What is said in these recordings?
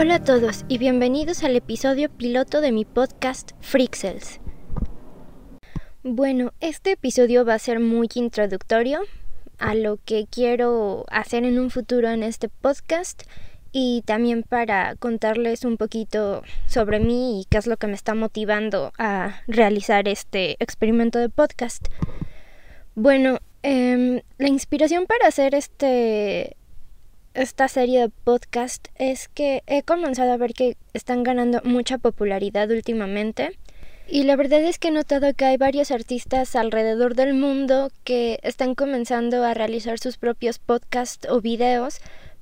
Hola a todos y bienvenidos al episodio piloto de mi podcast Freakcells. Bueno, este episodio va a ser muy introductorio a lo que quiero hacer en un futuro en este podcast y también para contarles un poquito sobre mí y qué es lo que me está motivando a realizar este experimento de podcast. Bueno, em, la inspiración para hacer este esta serie de podcast es que he comenzado a ver que están ganando mucha popularidad últimamente. Y la verdad es que he notado que hay varios artistas alrededor del mundo que están comenzando a realizar sus propios podcasts o videos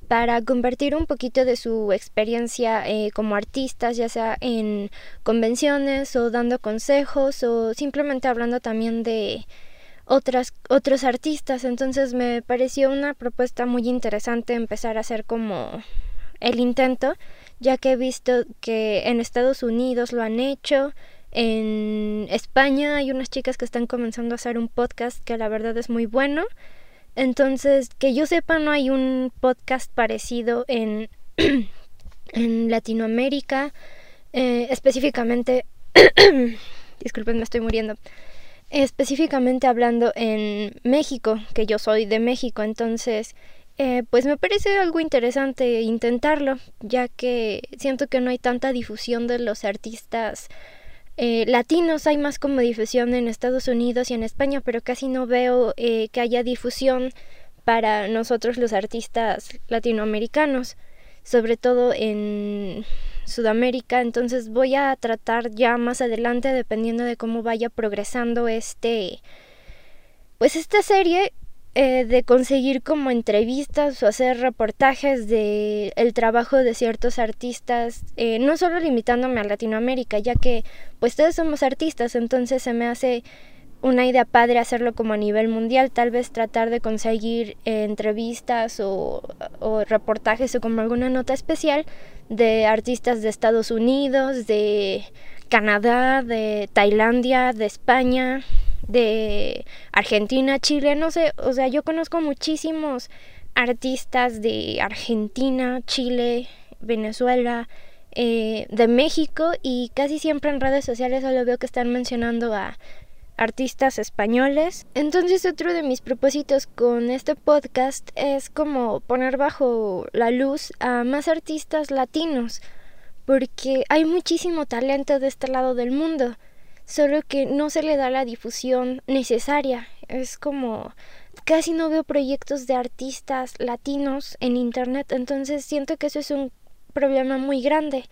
para convertir un poquito de su experiencia eh, como artistas, ya sea en convenciones o dando consejos o simplemente hablando también de otras, otros artistas. Entonces me pareció una propuesta muy interesante empezar a hacer como el intento, ya que he visto que en Estados Unidos lo han hecho, en España hay unas chicas que están comenzando a hacer un podcast que la verdad es muy bueno. Entonces, que yo sepa, no hay un podcast parecido en, en Latinoamérica, eh, específicamente, disculpen, me estoy muriendo, específicamente hablando en México, que yo soy de México, entonces, eh, pues me parece algo interesante intentarlo, ya que siento que no hay tanta difusión de los artistas eh, latinos hay más como difusión en Estados Unidos y en España, pero casi no veo eh, que haya difusión para nosotros los artistas latinoamericanos, sobre todo en Sudamérica. Entonces voy a tratar ya más adelante, dependiendo de cómo vaya progresando este, pues esta serie, eh, de conseguir como entrevistas o hacer reportajes de el trabajo de ciertos artistas, eh, no solo limitándome a Latinoamérica, ya que pues todos somos artistas, entonces se me hace una idea padre hacerlo como a nivel mundial, tal vez tratar de conseguir eh, entrevistas o, o reportajes o como alguna nota especial de artistas de Estados Unidos, de Canadá, de Tailandia, de España, de Argentina, Chile, no sé, o sea, yo conozco muchísimos artistas de Argentina, Chile, Venezuela, eh, de México y casi siempre en redes sociales solo veo que están mencionando a artistas españoles. Entonces otro de mis propósitos con este podcast es como poner bajo la luz a más artistas latinos, porque hay muchísimo talento de este lado del mundo solo que no se le da la difusión necesaria. Es como casi no veo proyectos de artistas latinos en internet, entonces siento que eso es un problema muy grande,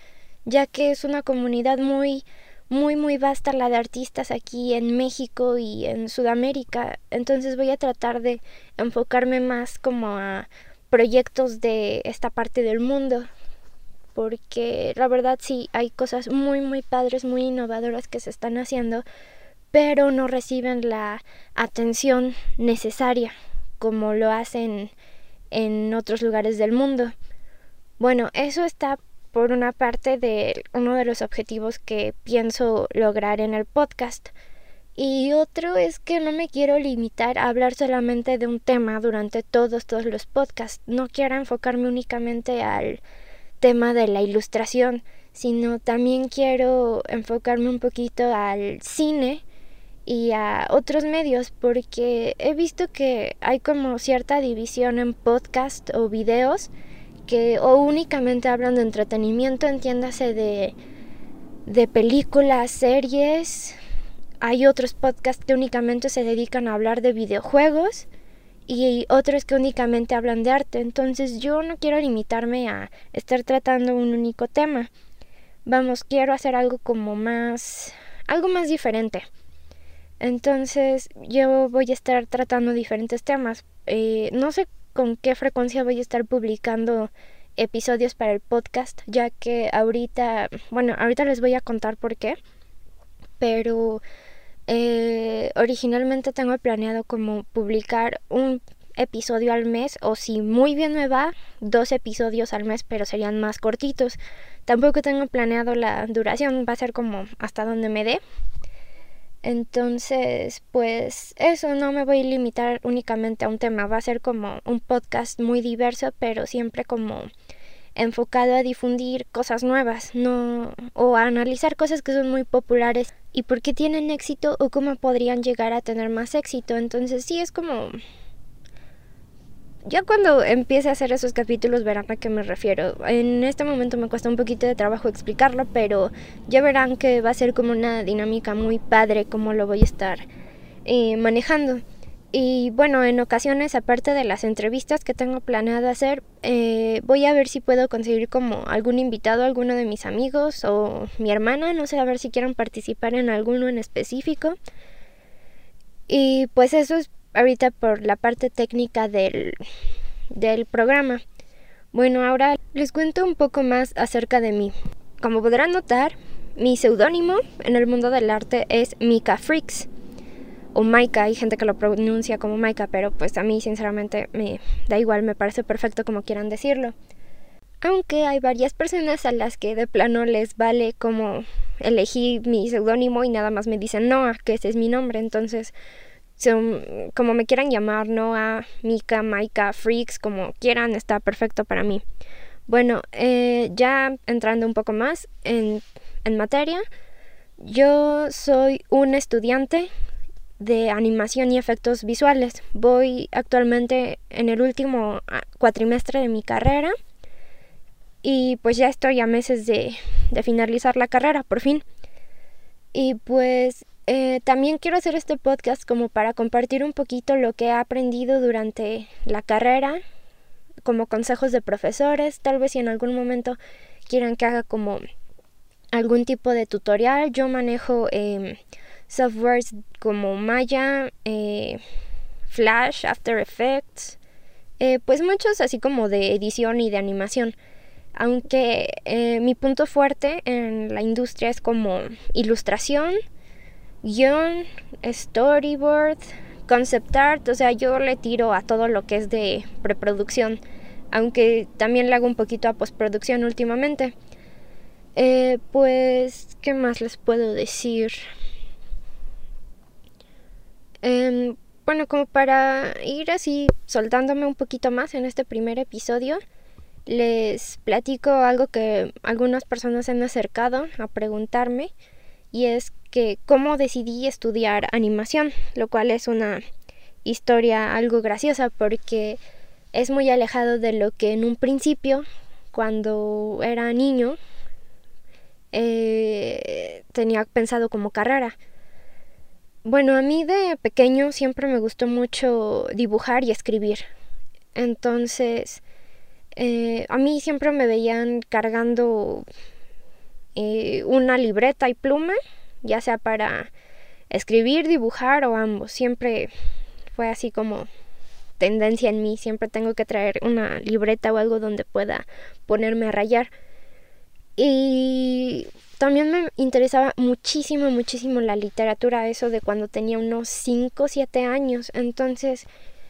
ya que es una comunidad muy muy muy vasta la de artistas aquí en México y en Sudamérica, entonces voy a tratar de enfocarme más como a proyectos de esta parte del mundo porque la verdad sí hay cosas muy muy padres, muy innovadoras que se están haciendo, pero no reciben la atención necesaria como lo hacen en otros lugares del mundo. Bueno, eso está por una parte de uno de los objetivos que pienso lograr en el podcast. Y otro es que no me quiero limitar a hablar solamente de un tema durante todos, todos los podcasts. No quiero enfocarme únicamente al tema de la ilustración, sino también quiero enfocarme un poquito al cine y a otros medios porque he visto que hay como cierta división en podcast o videos que o únicamente hablan de entretenimiento, entiéndase de, de películas, series. Hay otros podcasts que únicamente se dedican a hablar de videojuegos y otros que únicamente hablan de arte. Entonces yo no quiero limitarme a estar tratando un único tema. Vamos, quiero hacer algo como más, algo más diferente. Entonces yo voy a estar tratando diferentes temas. Eh, no sé con qué frecuencia voy a estar publicando episodios para el podcast, ya que ahorita, bueno, ahorita les voy a contar por qué, pero eh, originalmente tengo planeado como publicar un episodio al mes o si muy bien me va, dos episodios al mes, pero serían más cortitos. Tampoco tengo planeado la duración, va a ser como hasta donde me dé. Entonces, pues eso, no me voy a limitar únicamente a un tema, va a ser como un podcast muy diverso, pero siempre como enfocado a difundir cosas nuevas, no o a analizar cosas que son muy populares y por qué tienen éxito o cómo podrían llegar a tener más éxito. Entonces, sí es como ya cuando empiece a hacer esos capítulos verán a qué me refiero. En este momento me cuesta un poquito de trabajo explicarlo, pero ya verán que va a ser como una dinámica muy padre como lo voy a estar eh, manejando. Y bueno, en ocasiones, aparte de las entrevistas que tengo planeado hacer, eh, voy a ver si puedo conseguir como algún invitado, alguno de mis amigos o mi hermana, no sé, a ver si quieren participar en alguno en específico. Y pues eso es ahorita por la parte técnica del, del programa. Bueno, ahora les cuento un poco más acerca de mí. Como podrán notar, mi seudónimo en el mundo del arte es Mika Freaks o Maika, hay gente que lo pronuncia como Maika, pero pues a mí sinceramente me da igual, me parece perfecto como quieran decirlo. Aunque hay varias personas a las que de plano les vale como elegí mi seudónimo y nada más me dicen Noah, que ese es mi nombre, entonces son, como me quieran llamar, Noah, Mika, Maika, Freaks, como quieran, está perfecto para mí. Bueno, eh, ya entrando un poco más en, en materia, yo soy un estudiante de animación y efectos visuales. Voy actualmente en el último ah, cuatrimestre de mi carrera y pues ya estoy a meses de, de finalizar la carrera, por fin. Y pues eh, también quiero hacer este podcast como para compartir un poquito lo que he aprendido durante la carrera, como consejos de profesores, tal vez si en algún momento quieran que haga como algún tipo de tutorial. Yo manejo... Eh, softwares como Maya, eh, Flash, After Effects, eh, pues muchos así como de edición y de animación. Aunque eh, mi punto fuerte en la industria es como ilustración, guion, storyboard, concept art, o sea, yo le tiro a todo lo que es de preproducción, aunque también le hago un poquito a postproducción últimamente. pues, ¿qué más les puedo decir? Em, bueno, como para ir así soltándome un poquito más en este primer episodio, les platico algo que algunas personas han acercado a preguntarme y es que cómo decidí estudiar animación, lo cual es una historia algo graciosa porque es muy alejado de lo que en un principio, cuando era niño, eh, tenía pensado como carrera. Bueno, a mí de pequeño siempre me gustó mucho dibujar y escribir. Entonces, eh, a mí siempre me veían cargando eh, una libreta y pluma, ya sea para escribir, dibujar o ambos. Siempre fue así como tendencia en mí. Siempre tengo que traer una libreta o algo donde pueda ponerme a rayar. Y también me interesaba muchísimo, muchísimo la literatura, eso de cuando tenía unos 5 o 7 años. Entonces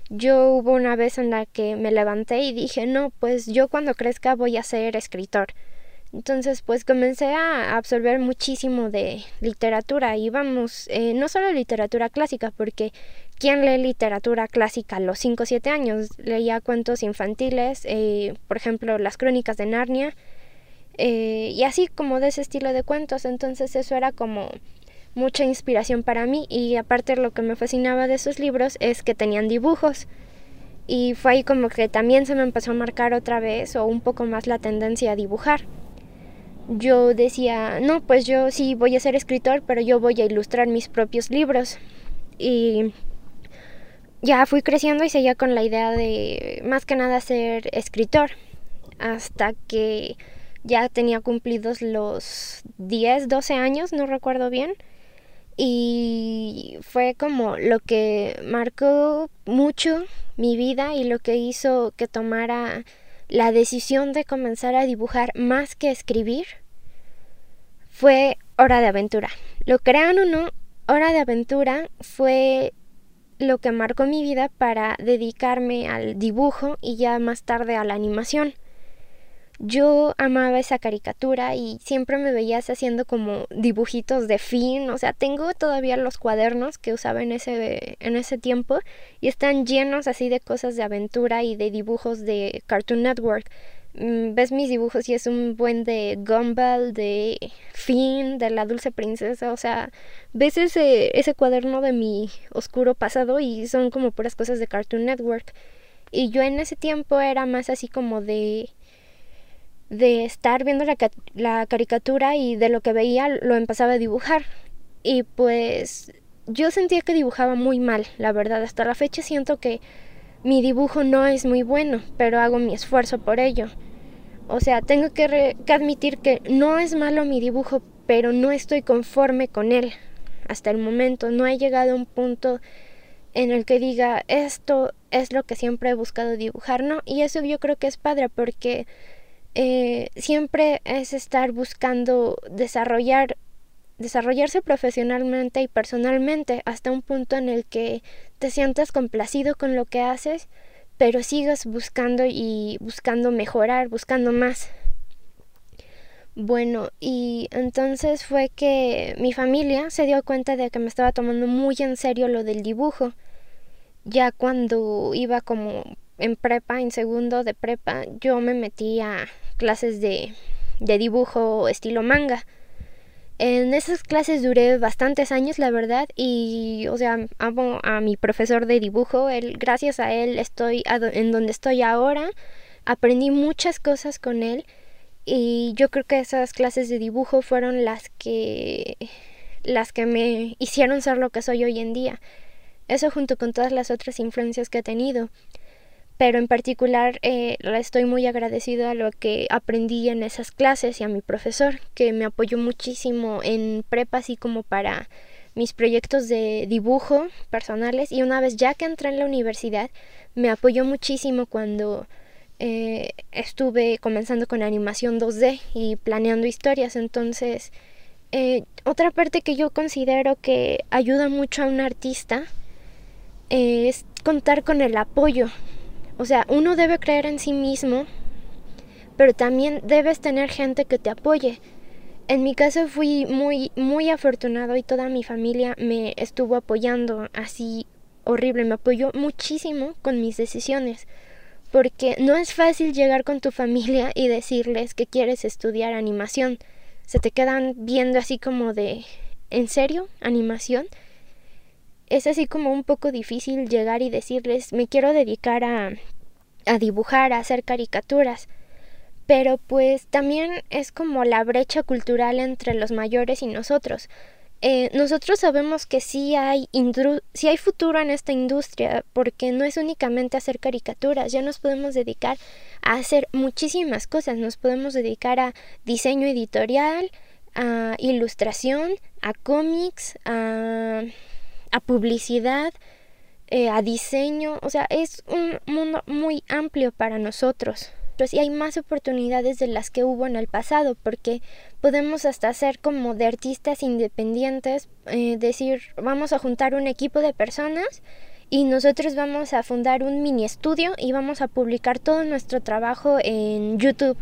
yo hubo una vez en la que me levanté y dije, no, pues yo cuando crezca voy a ser escritor. Entonces pues comencé a absorber muchísimo de literatura y vamos, eh, no solo literatura clásica, porque ¿quién lee literatura clásica a los 5 o 7 años? Leía cuentos infantiles, eh, por ejemplo las crónicas de Narnia, eh, y así como de ese estilo de cuentos. Entonces eso era como mucha inspiración para mí y aparte lo que me fascinaba de esos libros es que tenían dibujos. Y fue ahí como que también se me empezó a marcar otra vez o un poco más la tendencia a dibujar. Yo decía, no, pues yo sí voy a ser escritor, pero yo voy a ilustrar mis propios libros. Y ya fui creciendo y seguía con la idea de más que nada ser escritor. Hasta que ya tenía cumplidos los 10, 12 años, no recuerdo bien. Y fue como lo que marcó mucho mi vida y lo que hizo que tomara la decisión de comenzar a dibujar más que escribir fue Hora de Aventura. Lo crean o no, Hora de Aventura fue lo que marcó mi vida para dedicarme al dibujo y ya más tarde a la animación. Yo amaba esa caricatura y siempre me veías haciendo como dibujitos de fin, o sea, tengo todavía los cuadernos que usaba en ese, en ese tiempo y están llenos así de cosas de aventura y de dibujos de Cartoon Network. mm, ves mis dibujos y es un buen de Gumball, de Finn, de la dulce princesa, o sea, ves ese, ese cuaderno de mi oscuro pasado y son como puras cosas de Cartoon Network. Y yo en ese tiempo era más así como de de estar viendo la, la caricatura y de lo que veía lo empezaba a dibujar. Y pues yo sentía que dibujaba muy mal, la verdad. Hasta la fecha siento que mi dibujo no es muy bueno, pero hago mi esfuerzo por ello. O sea, tengo que, admitir que no es malo mi dibujo, pero no estoy conforme con él. Hasta el momento no he llegado a un punto en el que diga esto es lo que siempre he buscado dibujar, ¿no? Y eso yo creo que es padre porque eh, siempre es estar buscando desarrollar desarrollarse profesionalmente y personalmente hasta un punto en el que te sientas complacido con lo que haces, pero sigas buscando y buscando mejorar, buscando más. Bueno, y entonces fue que mi familia se dio cuenta de que me estaba tomando muy en serio lo del dibujo. Ya cuando iba como en prepa, en segundo de prepa, yo me metí a clases de, de dibujo estilo manga. En esas clases duré bastantes años, la verdad, y, o sea, amo a mi profesor de dibujo. Él, gracias a él estoy en donde estoy ahora. Aprendí muchas cosas con él y yo creo que esas clases de dibujo fueron las que las que me hicieron ser lo que soy hoy en día. Eso junto con todas las otras influencias que he tenido pero en particular eh, estoy muy agradecido a lo que aprendí en esas clases y a mi profesor que me apoyó muchísimo en prepa así como para mis proyectos de dibujo personales. Y una vez ya que entré en la universidad me apoyó muchísimo cuando eh, estuve comenzando con animación 2D y planeando historias. Entonces eh, otra parte que yo considero que ayuda mucho a un artista es contar con el apoyo o sea, uno debe creer en sí mismo, pero también debes tener gente que te apoye. En mi caso fui muy, muy afortunado y toda mi familia me estuvo apoyando así horrible, me apoyó muchísimo con mis decisiones, porque no es fácil llegar con tu familia y decirles que quieres estudiar animación. Se te quedan viendo así como de, ¿en serio? ¿Animación? Es así como un poco difícil llegar y decirles me quiero dedicar a, a dibujar, a hacer caricaturas. Pero pues también es como la brecha cultural entre los mayores y nosotros. Eh, nosotros sabemos que sí hay, sí hay futuro en esta industria porque no es únicamente hacer caricaturas, ya nos podemos dedicar a hacer muchísimas cosas, nos podemos dedicar a diseño editorial, a ilustración, a cómics, a a publicidad, eh, a diseño, o sea, es un mundo muy amplio para nosotros. Pero sí hay más oportunidades de las que hubo en el pasado, porque podemos hasta ser como de artistas independientes, eh, decir, vamos a juntar un equipo de personas y nosotros vamos a fundar un mini estudio y vamos a publicar todo nuestro trabajo en YouTube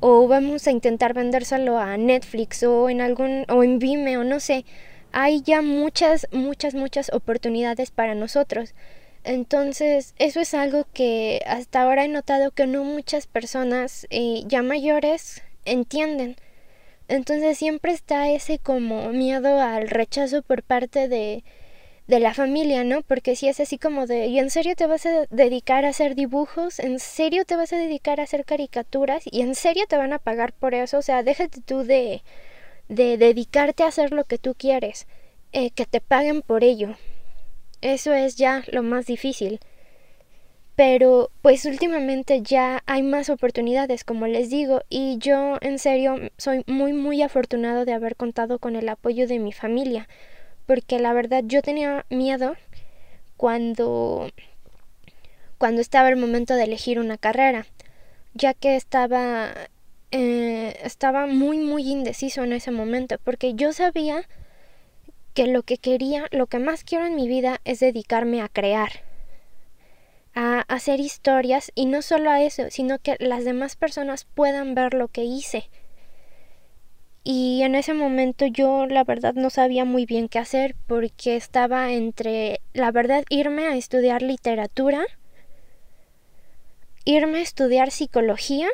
o vamos a intentar vendérselo a Netflix o en algún o en Vimeo, no sé hay ya muchas, muchas, muchas oportunidades para nosotros. Entonces, eso es algo que hasta ahora he notado que no muchas personas eh, ya mayores entienden. Entonces siempre está ese como miedo al rechazo por parte de, de la familia, ¿no? Porque si es así como de, ¿y en serio te vas a dedicar a hacer dibujos? ¿En serio te vas a dedicar a hacer caricaturas? ¿Y en serio te van a pagar por eso? O sea, déjate tú de de dedicarte a hacer lo que tú quieres, eh, que te paguen por ello. Eso es ya lo más difícil. Pero pues últimamente ya hay más oportunidades, como les digo, y yo en serio soy muy muy afortunado de haber contado con el apoyo de mi familia, porque la verdad yo tenía miedo cuando cuando estaba el momento de elegir una carrera, ya que estaba eh, estaba muy muy indeciso en ese momento porque yo sabía que lo que quería, lo que más quiero en mi vida es dedicarme a crear, a hacer historias y no solo a eso, sino que las demás personas puedan ver lo que hice. Y en ese momento yo la verdad no sabía muy bien qué hacer porque estaba entre la verdad irme a estudiar literatura irme a estudiar psicología,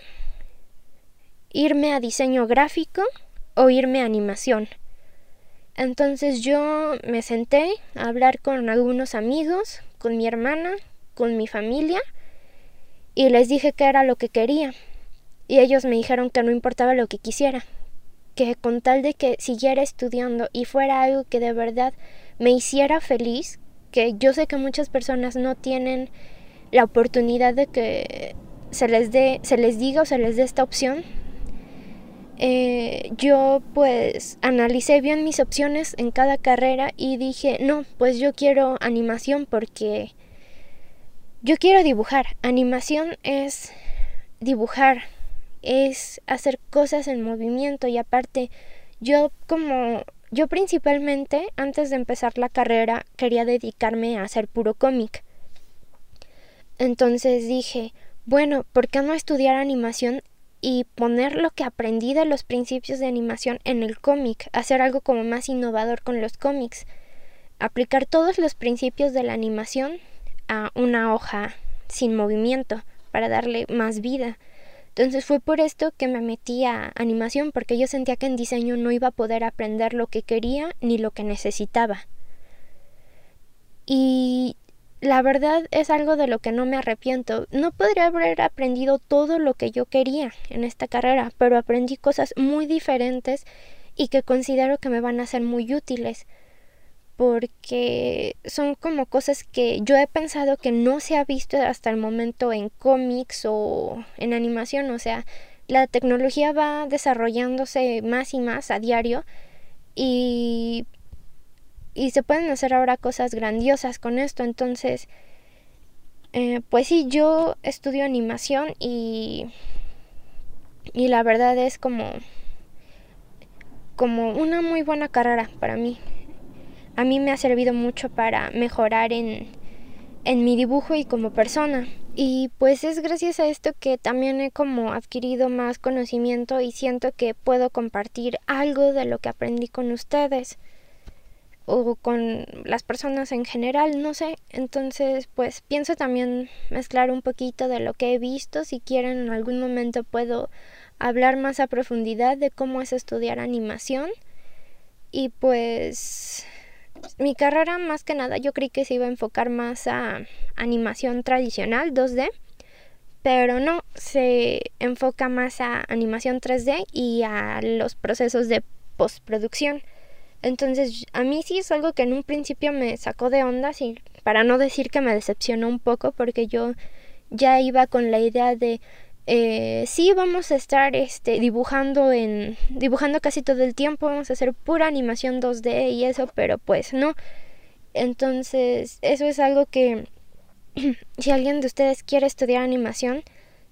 irme a diseño gráfico o irme a animación. Entonces yo me senté a hablar con algunos amigos, con mi hermana, con mi familia y les dije que era lo que quería. Y ellos me dijeron que no importaba lo que quisiera, que con tal de que siguiera estudiando y fuera algo que de verdad me hiciera feliz, que yo sé que muchas personas no tienen la oportunidad de que se les dé, se les diga o se les dé esta opción eh, yo pues analicé bien mis opciones en cada carrera y dije, no, pues yo quiero animación porque yo quiero dibujar. Animación es dibujar, es hacer cosas en movimiento y aparte yo como yo principalmente antes de empezar la carrera quería dedicarme a hacer puro cómic. Entonces dije, bueno, ¿por qué no estudiar animación y poner lo que aprendí de los principios de animación en el cómic, hacer algo como más innovador con los cómics, aplicar todos los principios de la animación a una hoja sin movimiento para darle más vida. Entonces fue por esto que me metí a animación porque yo sentía que en diseño no iba a poder aprender lo que quería ni lo que necesitaba. Y la verdad es algo de lo que no me arrepiento. No podría haber aprendido todo lo que yo quería en esta carrera, pero aprendí cosas muy diferentes y que considero que me van a ser muy útiles porque son como cosas que yo he pensado que no se ha visto hasta el momento en cómics o en animación, o sea, la tecnología va desarrollándose más y más a diario y y se pueden hacer ahora cosas grandiosas con esto. Entonces, eh, pues sí, yo estudio animación y, y la verdad es como, como una muy buena carrera para mí. A mí me ha servido mucho para mejorar en, en mi dibujo y como persona. Y pues es gracias a esto que también he como adquirido más conocimiento y siento que puedo compartir algo de lo que aprendí con ustedes o con las personas en general, no sé. Entonces, pues pienso también mezclar un poquito de lo que he visto. Si quieren, en algún momento puedo hablar más a profundidad de cómo es estudiar animación. Y pues mi carrera más que nada yo creí que se iba a enfocar más a animación tradicional 2D, pero no, se enfoca más a animación 3D y a los procesos de postproducción. Entonces, a mí sí es algo que en un principio me sacó de onda, y para no decir que me decepcionó un poco, porque yo ya iba con la idea de eh, sí vamos a estar este dibujando en dibujando casi todo el tiempo vamos a hacer pura animación 2D y eso pero pues no. Entonces eso es algo que si alguien de ustedes quiere estudiar animación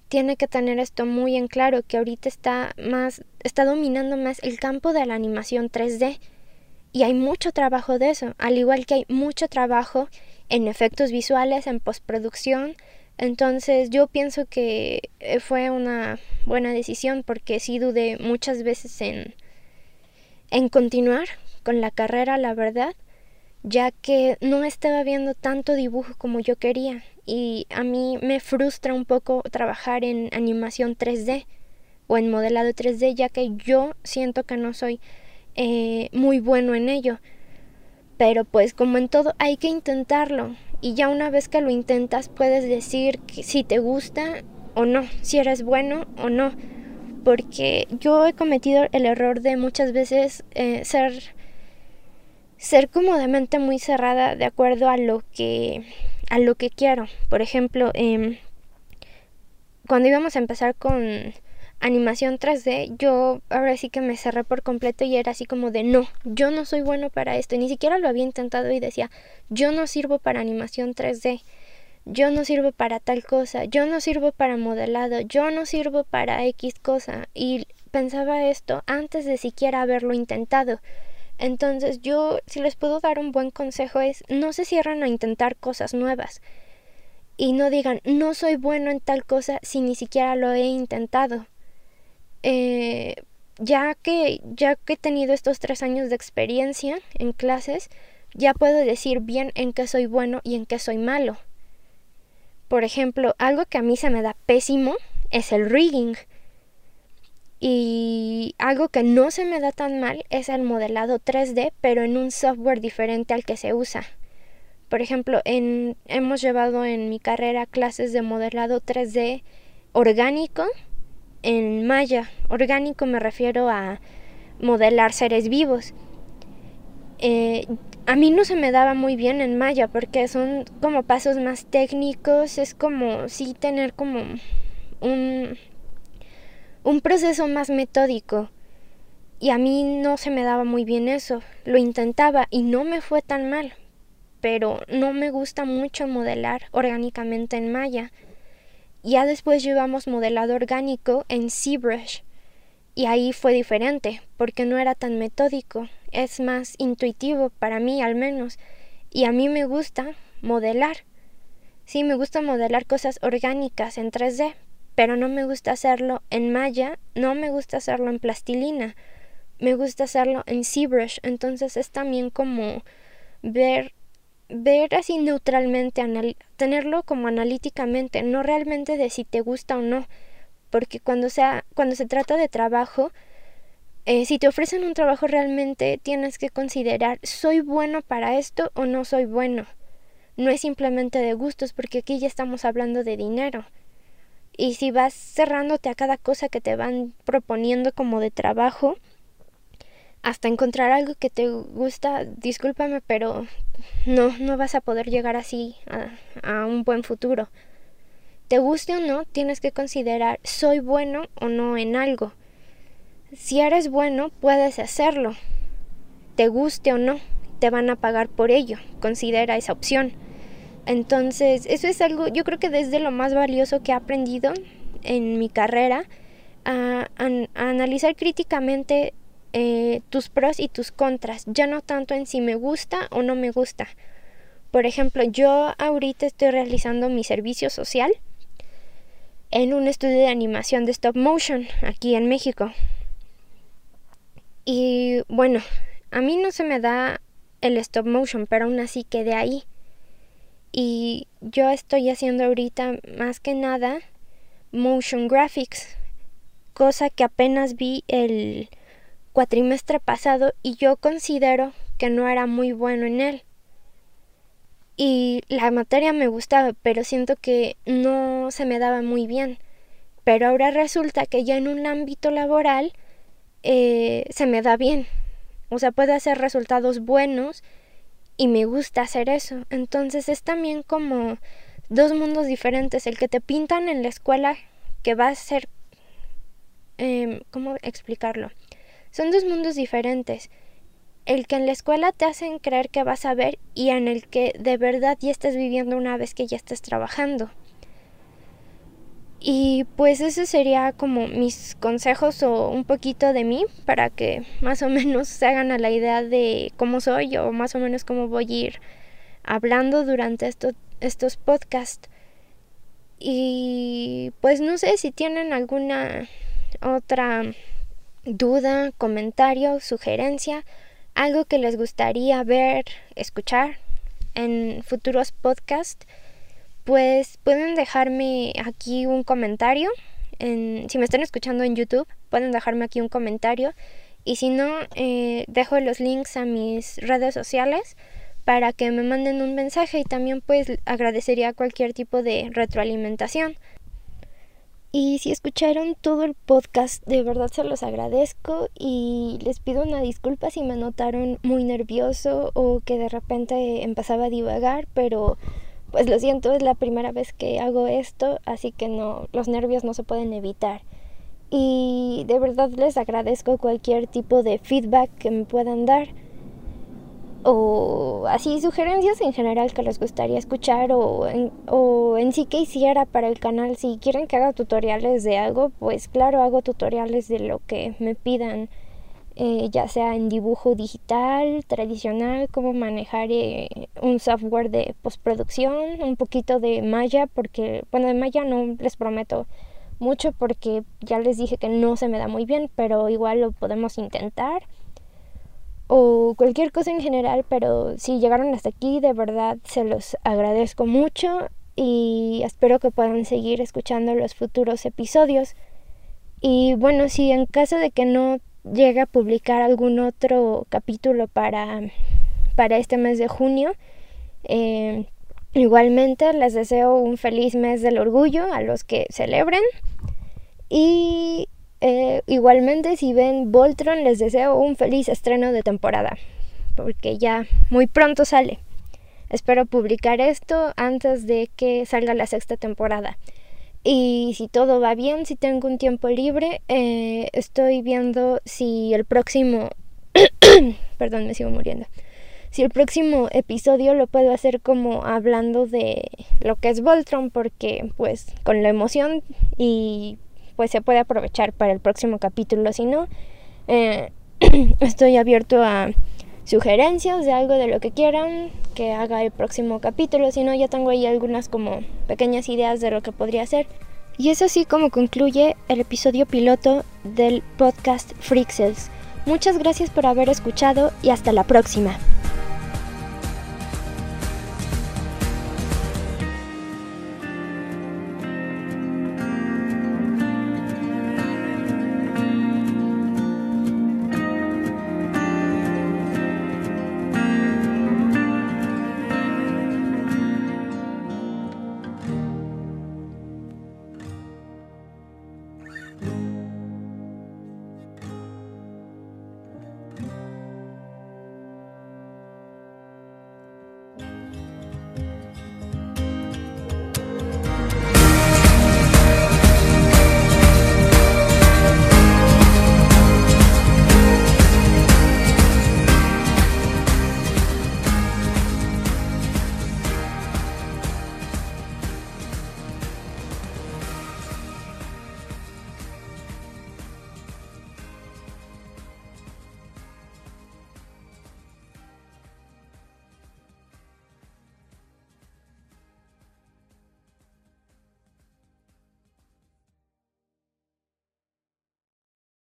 tiene que tener esto muy en claro que ahorita está más está dominando más el campo de la animación 3D y hay mucho trabajo de eso, al igual que hay mucho trabajo en efectos visuales, en postproducción. Entonces yo pienso que eh, fue una buena decisión porque sí dudé muchas veces en, en continuar con la carrera, la verdad, ya que no estaba viendo tanto dibujo como yo quería y a mí me frustra un poco trabajar en animación 3D o en modelado 3D ya que yo siento que no soy eh, muy bueno en ello. Pero pues como en todo hay que intentarlo y ya una vez que lo intentas puedes decir si te gusta o no, si eres bueno o no. Porque yo he cometido el error de muchas veces eh, ser ser como de mente muy cerrada de acuerdo a lo que a lo que quiero. Por ejemplo, eh, cuando íbamos a empezar con animación 3D, yo ahora sí que me cerré por completo y era así como de no, yo no soy bueno para esto. ni siquiera lo había intentado y decía, yo no sirvo para animación 3D, yo no sirvo para tal cosa, yo no sirvo para modelado, yo no sirvo para X cosa. Y pensaba esto antes de siquiera haberlo intentado. Entonces yo, si les puedo dar un buen consejo es, no se cierren a intentar cosas nuevas. Y no digan, no soy bueno en tal cosa si ni siquiera lo he intentado eh, ya que ya que he tenido estos tres años de experiencia en clases, ya puedo decir bien en qué soy bueno y en qué soy malo. Por ejemplo, algo que a mí se me da pésimo es el rigging. Y algo que no se me da tan mal es el modelado 3D, pero en un software diferente al que se usa. Por ejemplo, en, hemos llevado en mi carrera clases de modelado 3D orgánico en Maya. Orgánico me refiero a modelar seres vivos. Eh, a mí no se me daba muy bien en Maya porque son como pasos más técnicos, es como sí tener como un, un proceso más metódico. Y a mí no se me daba muy bien eso. Lo intentaba y no me fue tan mal. Pero no me gusta mucho modelar orgánicamente en Maya. Ya después llevamos modelado orgánico en ZBrush. Y ahí fue diferente, porque no era tan metódico, es más intuitivo para mí al menos. Y a mí me gusta modelar. Sí, me gusta modelar cosas orgánicas en 3D, pero no me gusta hacerlo en malla, no me gusta hacerlo en plastilina, me gusta hacerlo en ZBrush, entonces es también como ver ver así neutralmente, tenerlo como analíticamente, no realmente de si te gusta o no, porque cuando sea cuando se trata de trabajo eh, si te ofrecen un trabajo realmente tienes que considerar soy bueno para esto o no soy bueno no es simplemente de gustos porque aquí ya estamos hablando de dinero. Y si vas cerrándote a cada cosa que te van proponiendo como de trabajo, hasta encontrar algo que te gusta, discúlpame, pero no, no vas a poder llegar así a, a un buen futuro. Te guste o no, tienes que considerar soy bueno o no en algo. Si eres bueno, puedes hacerlo. Te guste o no, te van a pagar por ello. Considera esa opción. Entonces, eso es algo, yo creo que desde lo más valioso que he aprendido en mi carrera, a, analizar críticamente eh, tus pros y tus contras, ya no tanto en si me gusta o no me gusta. Por ejemplo, yo ahorita estoy realizando mi servicio social en un estudio de animación de stop motion aquí en México. Y bueno, a mí no se me da el stop motion, pero aún así quedé ahí. Y yo estoy haciendo ahorita más que nada motion graphics, cosa que apenas vi el cuatrimestre pasado y yo considero que no era muy bueno en él. Y la materia me gustaba, pero siento que no se me daba muy bien. Pero ahora resulta que ya en un ámbito laboral eh, se me da bien. O sea, puedo hacer resultados buenos y me gusta hacer eso. Entonces es también como dos mundos diferentes. El que te pintan en la escuela que va a ser... Eh, ¿Cómo explicarlo? Son dos mundos diferentes. El que en la escuela te hacen creer que vas a ver y en el que de verdad ya estás viviendo una vez que ya estás trabajando. Y pues eso sería como mis consejos o un poquito de mí para que más o menos se hagan a la idea de cómo soy o más o menos cómo voy a ir hablando durante estos podcasts. Y pues no sé si tienen alguna otra duda, comentario, sugerencia, algo que les gustaría ver, escuchar en futuros podcasts pues pueden dejarme aquí un comentario. En, si me están escuchando en YouTube, pueden dejarme aquí un comentario. Y si no, eh, dejo los links a mis redes sociales para que me manden un mensaje y también pues agradecería cualquier tipo de retroalimentación. Y si escucharon todo el podcast, de verdad se los agradezco y les pido una disculpa si me notaron muy nervioso o que de repente empezaba a divagar, pero pues lo siento, es la primera vez que hago esto, así que no, los nervios no se pueden evitar. Y de verdad les agradezco cualquier tipo de feedback que me puedan dar o así sugerencias en general que les gustaría escuchar o en, o en sí que hiciera para el canal. Si quieren que haga tutoriales de algo, pues claro, hago tutoriales de lo que me pidan. Eh, ya sea en dibujo digital, tradicional, cómo manejar eh, un software de postproducción, un poquito de Maya, porque, bueno, de Maya no les prometo mucho porque ya les dije que no se me da muy bien, pero igual lo podemos intentar. O cualquier cosa en general, pero si llegaron hasta aquí, de verdad se los agradezco mucho y espero que puedan seguir escuchando los futuros episodios. Y bueno, si en caso de que no llegue a publicar algún otro capítulo para, para este mes de junio, eh, igualmente les deseo un feliz mes del orgullo a los que celebren. Y eh, igualmente si ven Voltron les deseo un feliz estreno de temporada, porque ya muy pronto sale. Espero publicar esto antes de que salga la sexta temporada. Y si todo va bien, si tengo un tiempo libre, eh, estoy viendo si el próximo... Perdón, me sigo muriendo. Si el próximo episodio lo puedo hacer como hablando de lo que es Voltron, porque pues con la emoción y pues se puede aprovechar para el próximo capítulo. Si no, eh, estoy abierto a sugerencias de algo de lo que quieran que haga el próximo capítulo, si no ya tengo ahí algunas como pequeñas ideas de lo que podría ser. Y es así como concluye el episodio piloto del podcast Freakcells. Muchas gracias por haber escuchado y hasta la próxima.